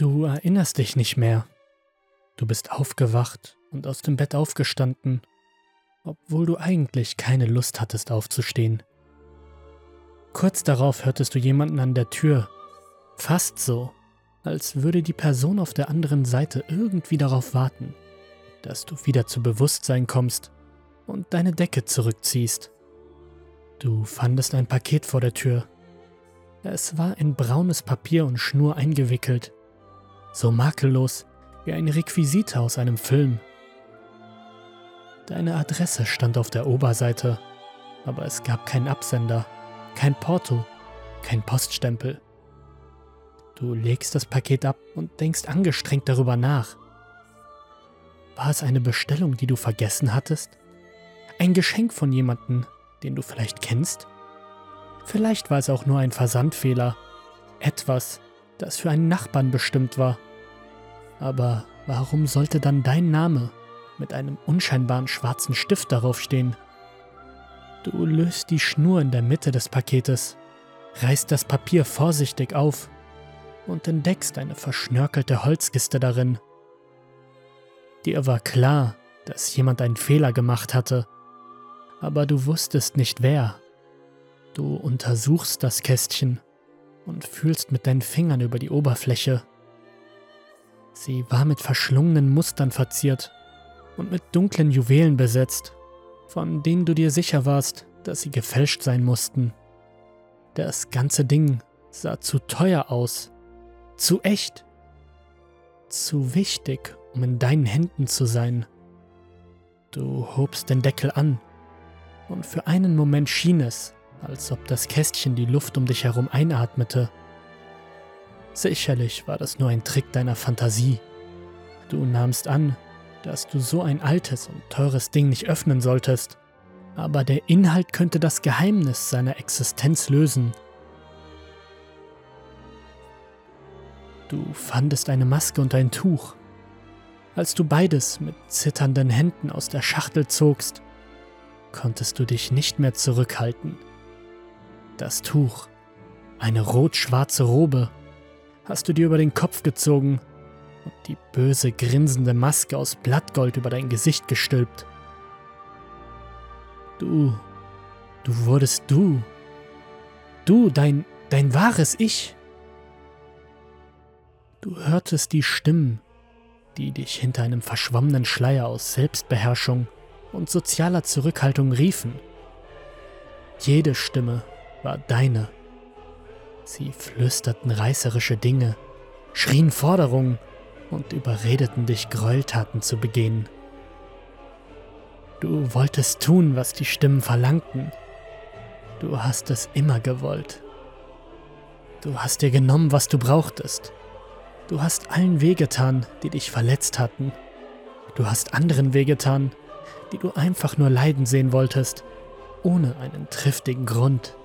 Du erinnerst dich nicht mehr. Du bist aufgewacht und aus dem Bett aufgestanden, obwohl du eigentlich keine Lust hattest aufzustehen. Kurz darauf hörtest du jemanden an der Tür, fast so, als würde die Person auf der anderen Seite irgendwie darauf warten, dass du wieder zu Bewusstsein kommst und deine Decke zurückziehst. Du fandest ein Paket vor der Tür. Es war in braunes Papier und Schnur eingewickelt, so makellos wie eine Requisite aus einem Film. Deine Adresse stand auf der Oberseite, aber es gab keinen Absender, kein Porto, kein Poststempel. Du legst das Paket ab und denkst angestrengt darüber nach. War es eine Bestellung, die du vergessen hattest? Ein Geschenk von jemandem, den du vielleicht kennst? Vielleicht war es auch nur ein Versandfehler, etwas, das für einen Nachbarn bestimmt war. Aber warum sollte dann dein Name mit einem unscheinbaren schwarzen Stift darauf stehen? Du löst die Schnur in der Mitte des Paketes, reißt das Papier vorsichtig auf und entdeckst eine verschnörkelte Holzkiste darin. Dir war klar, dass jemand einen Fehler gemacht hatte, aber du wusstest nicht wer. Du untersuchst das Kästchen und fühlst mit deinen Fingern über die Oberfläche. Sie war mit verschlungenen Mustern verziert und mit dunklen Juwelen besetzt, von denen du dir sicher warst, dass sie gefälscht sein mussten. Das ganze Ding sah zu teuer aus, zu echt, zu wichtig, um in deinen Händen zu sein. Du hobst den Deckel an und für einen Moment schien es, als ob das Kästchen die Luft um dich herum einatmete. Sicherlich war das nur ein Trick deiner Fantasie. Du nahmst an, dass du so ein altes und teures Ding nicht öffnen solltest, aber der Inhalt könnte das Geheimnis seiner Existenz lösen. Du fandest eine Maske und ein Tuch. Als du beides mit zitternden Händen aus der Schachtel zogst, konntest du dich nicht mehr zurückhalten. Das Tuch, eine rot-schwarze Robe, hast du dir über den Kopf gezogen und die böse grinsende Maske aus Blattgold über dein Gesicht gestülpt. Du, du wurdest du. Du, dein, dein wahres Ich. Du hörtest die Stimmen, die dich hinter einem verschwommenen Schleier aus Selbstbeherrschung und sozialer Zurückhaltung riefen. Jede Stimme war deine. Sie flüsterten reißerische Dinge, schrien Forderungen und überredeten dich, Gräueltaten zu begehen. Du wolltest tun, was die Stimmen verlangten. Du hast es immer gewollt. Du hast dir genommen, was du brauchtest. Du hast allen wehgetan, die dich verletzt hatten. Du hast anderen wehgetan, die du einfach nur leiden sehen wolltest, ohne einen triftigen Grund.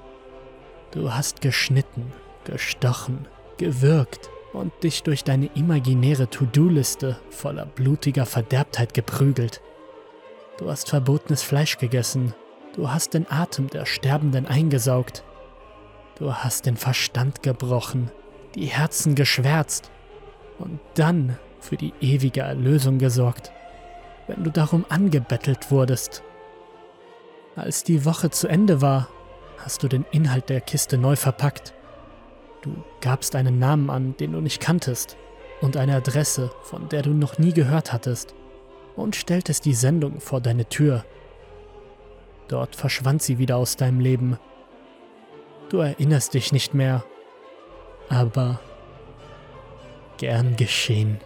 Du hast geschnitten, gestochen, gewürgt und dich durch deine imaginäre To-Do-Liste voller blutiger Verderbtheit geprügelt. Du hast verbotenes Fleisch gegessen, du hast den Atem der Sterbenden eingesaugt, du hast den Verstand gebrochen, die Herzen geschwärzt und dann für die ewige Erlösung gesorgt wenn du darum angebettelt wurdest. Als die Woche zu Ende war, hast du den Inhalt der Kiste neu verpackt. Du gabst einen Namen an, den du nicht kanntest, und eine Adresse, von der du noch nie gehört hattest, und stelltest die Sendung vor deine Tür. Dort verschwand sie wieder aus deinem Leben. Du erinnerst dich nicht mehr, aber gern geschehen.